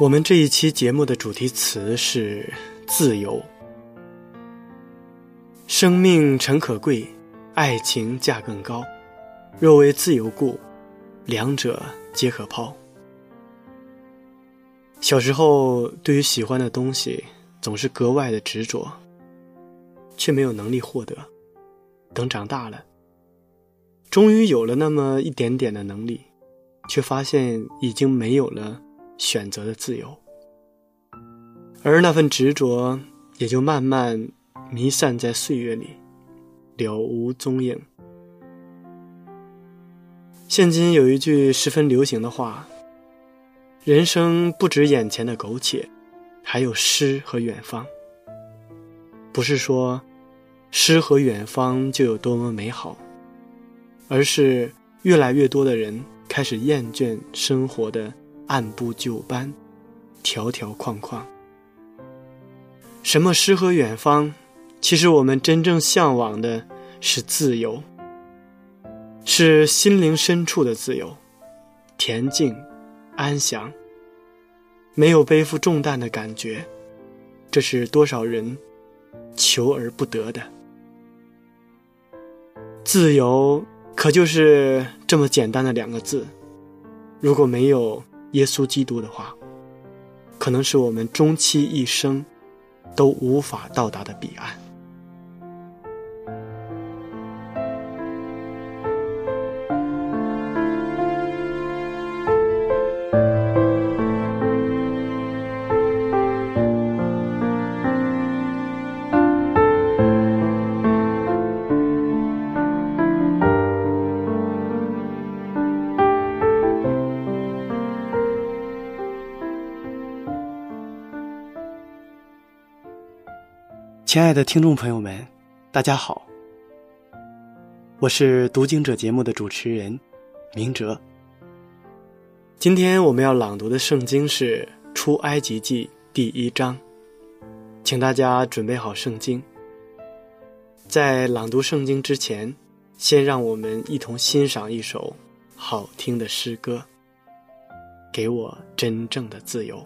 我们这一期节目的主题词是自由。生命诚可贵，爱情价更高。若为自由故，两者皆可抛。小时候对于喜欢的东西总是格外的执着，却没有能力获得。等长大了，终于有了那么一点点的能力，却发现已经没有了。选择的自由，而那份执着也就慢慢弥散在岁月里，了无踪影。现今有一句十分流行的话：“人生不止眼前的苟且，还有诗和远方。”不是说诗和远方就有多么美好，而是越来越多的人开始厌倦生活的。按部就班，条条框框。什么诗和远方？其实我们真正向往的是自由，是心灵深处的自由，恬静、安详，没有背负重担的感觉。这是多少人求而不得的。自由，可就是这么简单的两个字。如果没有，耶稣基督的话，可能是我们终其一生都无法到达的彼岸。亲爱的听众朋友们，大家好，我是读经者节目的主持人明哲。今天我们要朗读的圣经是《出埃及记》第一章，请大家准备好圣经。在朗读圣经之前，先让我们一同欣赏一首好听的诗歌，《给我真正的自由》。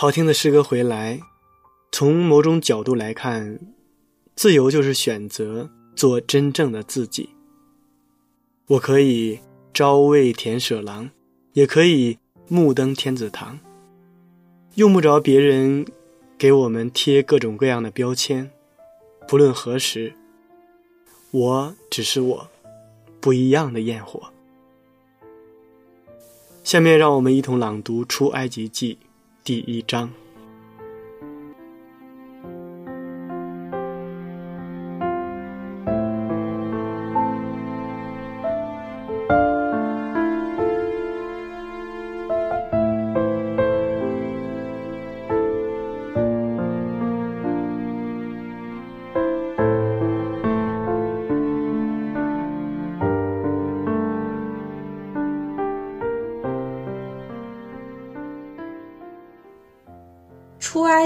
好听的诗歌回来，从某种角度来看，自由就是选择做真正的自己。我可以朝为田舍郎，也可以目登天子堂，用不着别人给我们贴各种各样的标签。不论何时，我只是我，不一样的焰火。下面让我们一同朗读《出埃及记》第一章。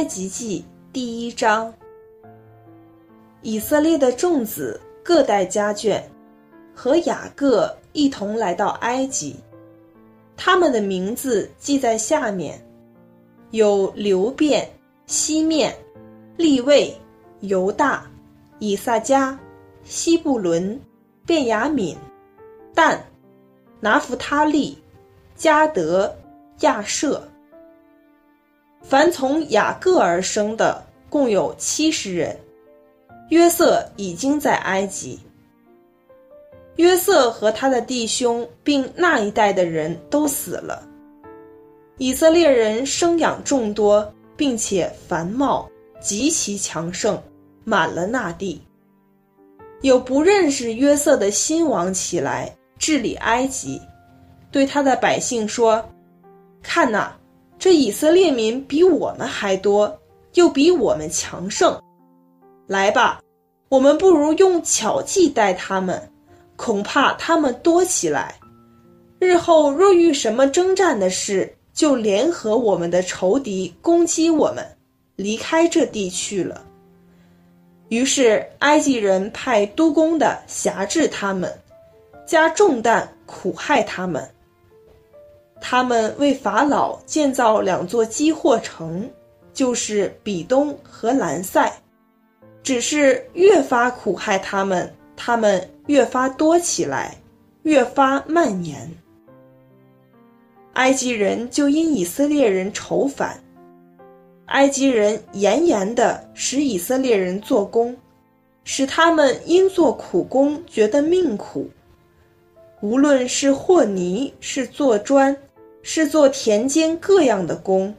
埃及记第一章：以色列的众子各带家眷，和雅各一同来到埃及。他们的名字记在下面：有流变、西面、利位、犹大、以撒加、西布伦、便雅敏、但、拿弗他利、加德、亚舍。凡从雅各而生的共有七十人。约瑟已经在埃及。约瑟和他的弟兄并那一代的人都死了。以色列人生养众多，并且繁茂，极其强盛，满了那地。有不认识约瑟的新王起来治理埃及，对他的百姓说：“看哪！”这以色列民比我们还多，又比我们强盛。来吧，我们不如用巧计待他们，恐怕他们多起来。日后若遇什么征战的事，就联合我们的仇敌攻击我们，离开这地去了。于是埃及人派督工的辖制他们，加重担苦害他们。他们为法老建造两座积货城，就是比东和兰塞，只是越发苦害他们，他们越发多起来，越发蔓延。埃及人就因以色列人仇反，埃及人严严的使以色列人做工，使他们因做苦工觉得命苦。无论是和泥，是做砖。是做田间各样的工，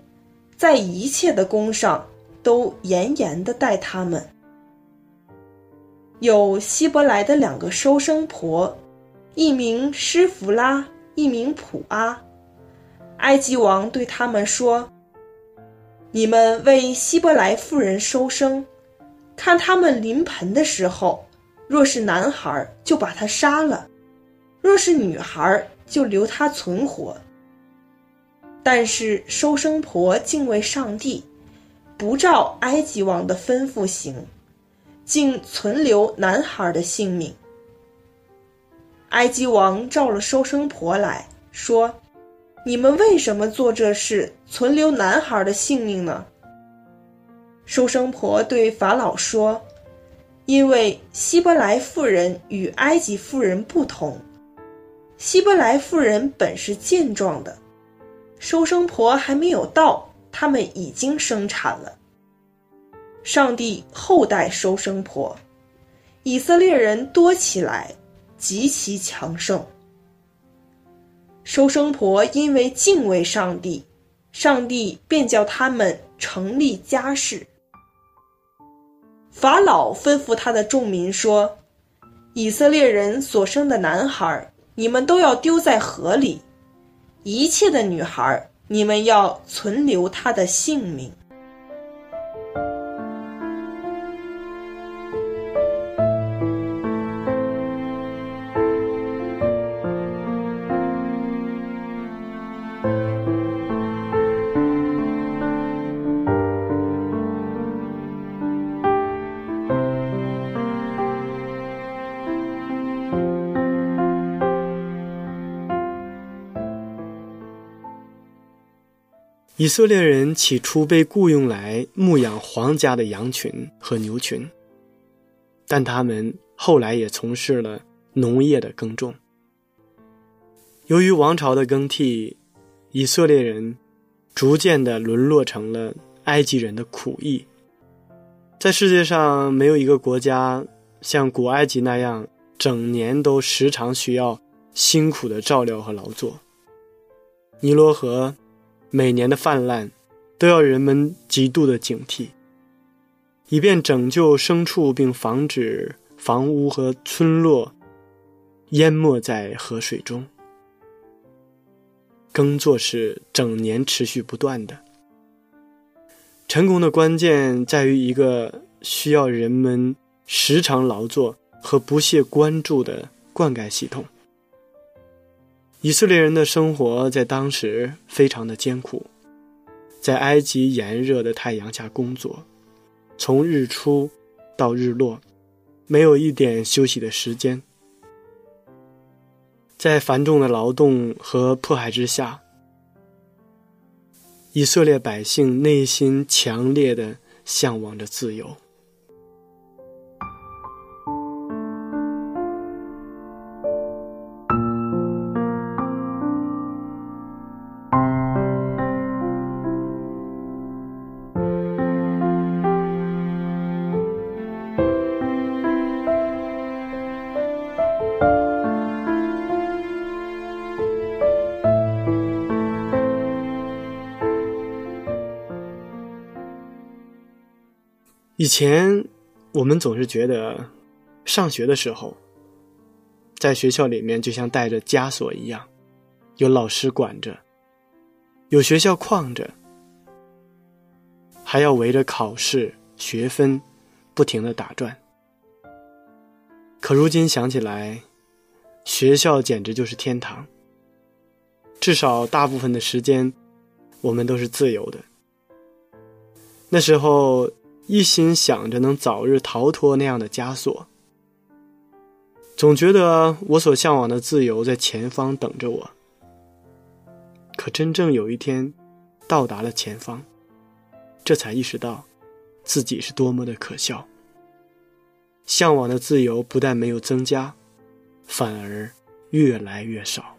在一切的工上都严严的待他们。有希伯来的两个收生婆，一名施弗拉，一名普阿。埃及王对他们说：“你们为希伯来妇人收生，看他们临盆的时候，若是男孩就把他杀了，若是女孩就留他存活。”但是收生婆敬畏上帝，不照埃及王的吩咐行，竟存留男孩的性命。埃及王召了收生婆来说：“你们为什么做这事，存留男孩的性命呢？”收生婆对法老说：“因为希伯来妇人与埃及妇人不同，希伯来妇人本是健壮的。”收生婆还没有到，他们已经生产了。上帝厚待收生婆，以色列人多起来，极其强盛。收生婆因为敬畏上帝，上帝便叫他们成立家室。法老吩咐他的众民说：“以色列人所生的男孩，你们都要丢在河里。”一切的女孩，你们要存留她的性命。《以色列人起初被雇佣来牧养皇家的羊群和牛群，但他们后来也从事了农业的耕种。由于王朝的更替，以色列人逐渐的沦落成了埃及人的苦役。在世界上，没有一个国家像古埃及那样，整年都时常需要辛苦的照料和劳作。尼罗河。每年的泛滥，都要人们极度的警惕，以便拯救牲畜，并防止房屋和村落淹没在河水中。耕作是整年持续不断的，成功的关键在于一个需要人们时常劳作和不懈关注的灌溉系统。以色列人的生活在当时非常的艰苦，在埃及炎热的太阳下工作，从日出到日落，没有一点休息的时间。在繁重的劳动和迫害之下，以色列百姓内心强烈的向往着自由。以前，我们总是觉得，上学的时候，在学校里面就像带着枷锁一样，有老师管着，有学校框着，还要围着考试、学分不停的打转。可如今想起来，学校简直就是天堂。至少大部分的时间，我们都是自由的。那时候。一心想着能早日逃脱那样的枷锁，总觉得我所向往的自由在前方等着我。可真正有一天到达了前方，这才意识到自己是多么的可笑。向往的自由不但没有增加，反而越来越少。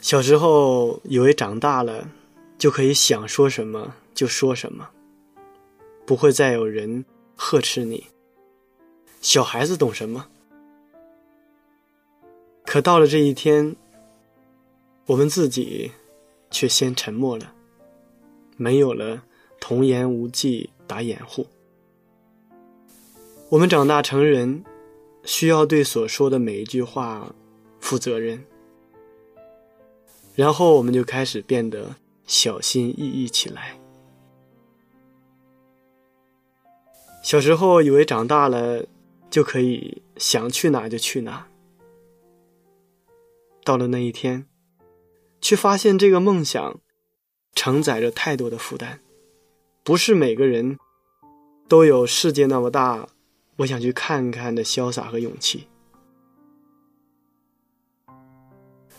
小时候以为长大了。就可以想说什么就说什么，不会再有人呵斥你。小孩子懂什么？可到了这一天，我们自己却先沉默了，没有了童言无忌打掩护。我们长大成人，需要对所说的每一句话负责任，然后我们就开始变得。小心翼翼起来。小时候以为长大了就可以想去哪就去哪，到了那一天，却发现这个梦想承载着太多的负担，不是每个人都有世界那么大，我想去看看的潇洒和勇气。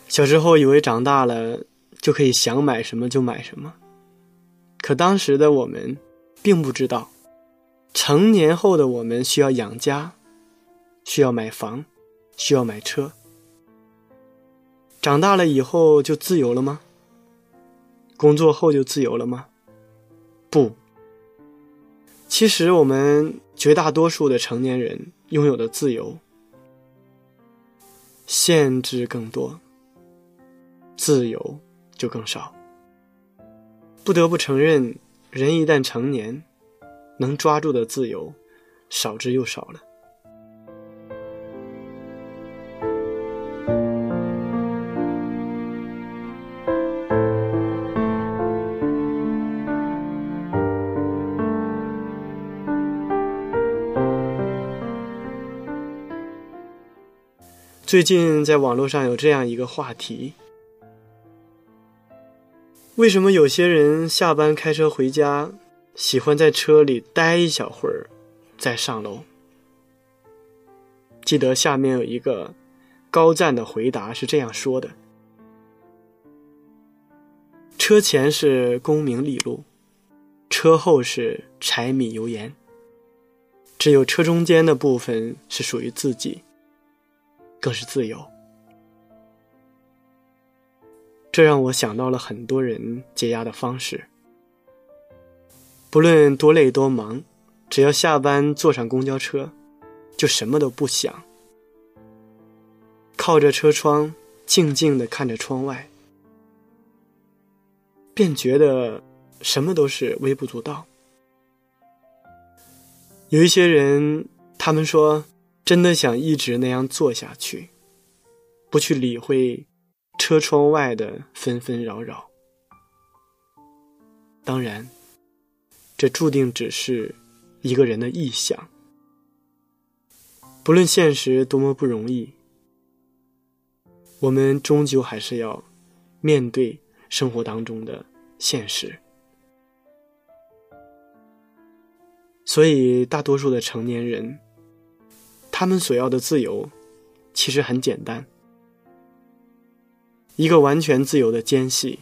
小时候以为长大了。就可以想买什么就买什么，可当时的我们并不知道，成年后的我们需要养家，需要买房，需要买车。长大了以后就自由了吗？工作后就自由了吗？不。其实我们绝大多数的成年人拥有的自由，限制更多，自由。就更少。不得不承认，人一旦成年，能抓住的自由少之又少了。最近在网络上有这样一个话题。为什么有些人下班开车回家，喜欢在车里待一小会儿，再上楼？记得下面有一个高赞的回答是这样说的：“车前是功名利禄，车后是柴米油盐。只有车中间的部分是属于自己，更是自由。这让我想到了很多人解压的方式。不论多累多忙，只要下班坐上公交车，就什么都不想，靠着车窗，静静的看着窗外，便觉得什么都是微不足道。有一些人，他们说，真的想一直那样做下去，不去理会车窗外的纷纷扰扰。当然，这注定只是一个人的臆想。不论现实多么不容易，我们终究还是要面对生活当中的现实。所以，大多数的成年人，他们所要的自由，其实很简单：一个完全自由的间隙，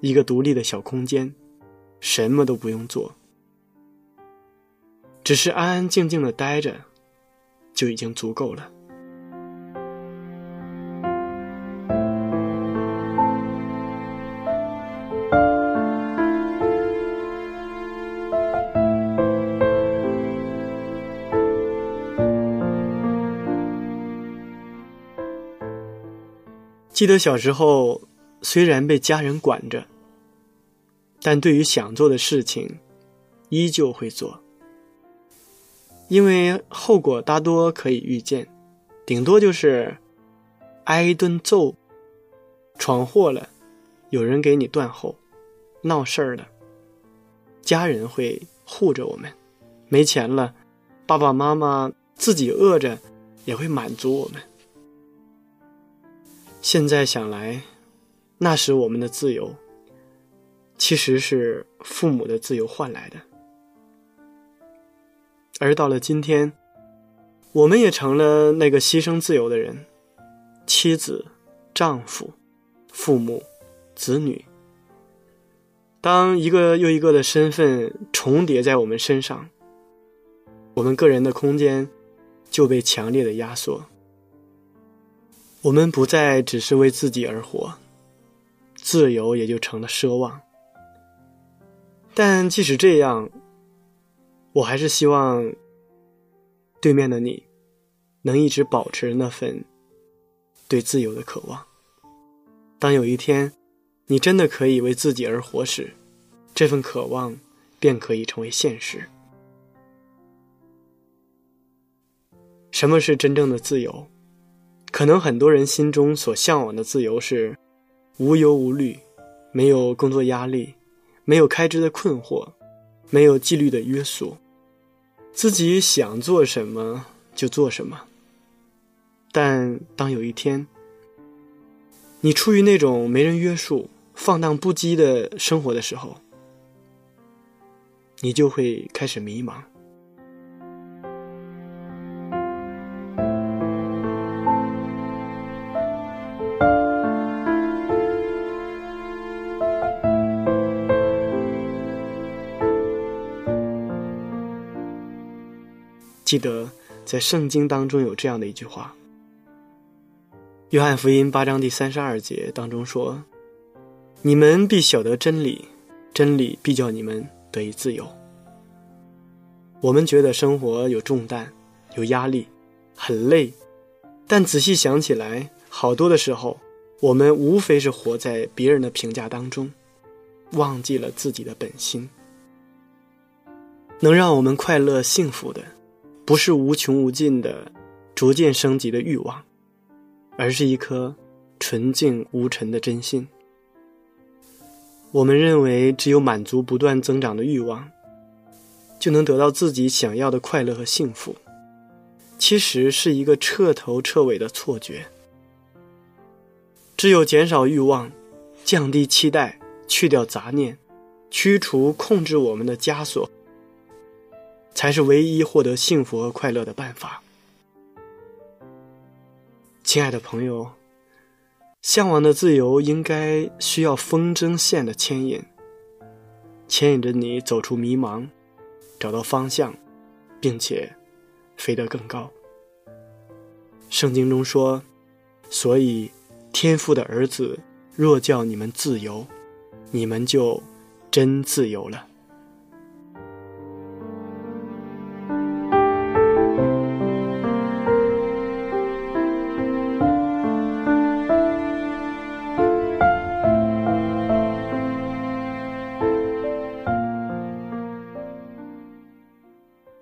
一个独立的小空间，什么都不用做，只是安安静静的待着，就已经足够了。记得小时候，虽然被家人管着，但对于想做的事情，依旧会做。因为后果大多可以预见，顶多就是挨一顿揍，闯祸了，有人给你断后，闹事儿了，家人会护着我们；没钱了，爸爸妈妈自己饿着也会满足我们。现在想来，那时我们的自由，其实是父母的自由换来的。而到了今天，我们也成了那个牺牲自由的人，妻子、丈夫、父母、子女。当一个又一个的身份重叠在我们身上，我们个人的空间就被强烈的压缩。我们不再只是为自己而活，自由也就成了奢望。但即使这样，我还是希望对面的你能一直保持那份对自由的渴望。当有一天你真的可以为自己而活时，这份渴望便可以成为现实。什么是真正的自由？可能很多人心中所向往的自由是无忧无虑，没有工作压力，没有开支的困惑，没有纪律的约束，自己想做什么就做什么。但当有一天，你处于那种没人约束、放荡不羁的生活的时候，你就会开始迷茫。记得在圣经当中有这样的一句话，《约翰福音》八章第三十二节当中说：“你们必晓得真理，真理必叫你们得以自由。”我们觉得生活有重担、有压力、很累，但仔细想起来，好多的时候，我们无非是活在别人的评价当中，忘记了自己的本心。能让我们快乐幸福的。不是无穷无尽的、逐渐升级的欲望，而是一颗纯净无尘的真心。我们认为，只有满足不断增长的欲望，就能得到自己想要的快乐和幸福，其实是一个彻头彻尾的错觉。只有减少欲望，降低期待，去掉杂念，驱除控制我们的枷锁。才是唯一获得幸福和快乐的办法。亲爱的朋友，向往的自由应该需要风筝线的牵引，牵引着你走出迷茫，找到方向，并且飞得更高。圣经中说：“所以，天父的儿子若叫你们自由，你们就真自由了。”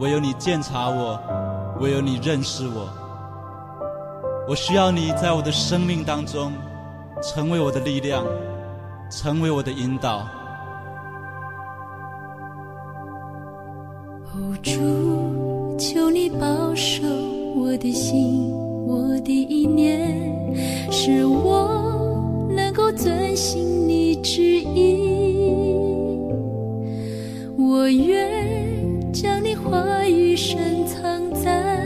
唯有你鉴察我，唯有你认识我。我需要你在我的生命当中，成为我的力量，成为我的引导。主，求你保守我的心，我的意念，使我能够遵行你旨意。我愿将你话语深藏在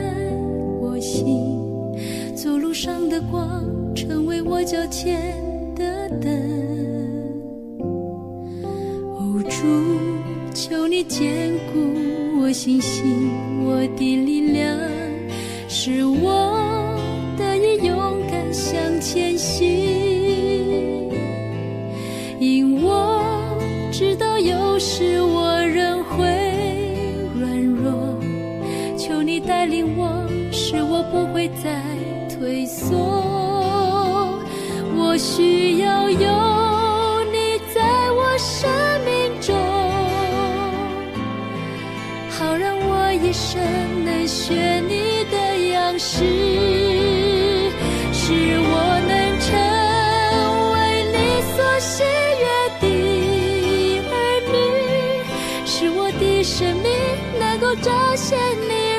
我心，走路上的光，成为我脚前的灯。哦，主，求你坚固我信心，我的力量，使我得以勇敢向前行，因我知道有时会再退缩。我需要有你在我生命中，好让我一生能学你的样式，使我能成为你所喜悦的儿女，使我的生命能够彰显你。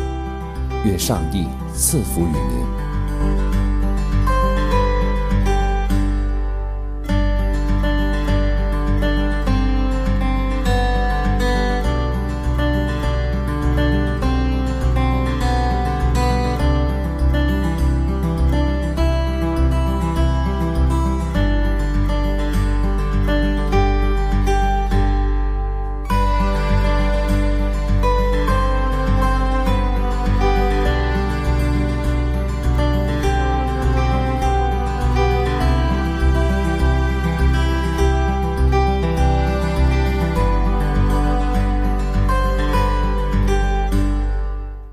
愿上帝赐福于您。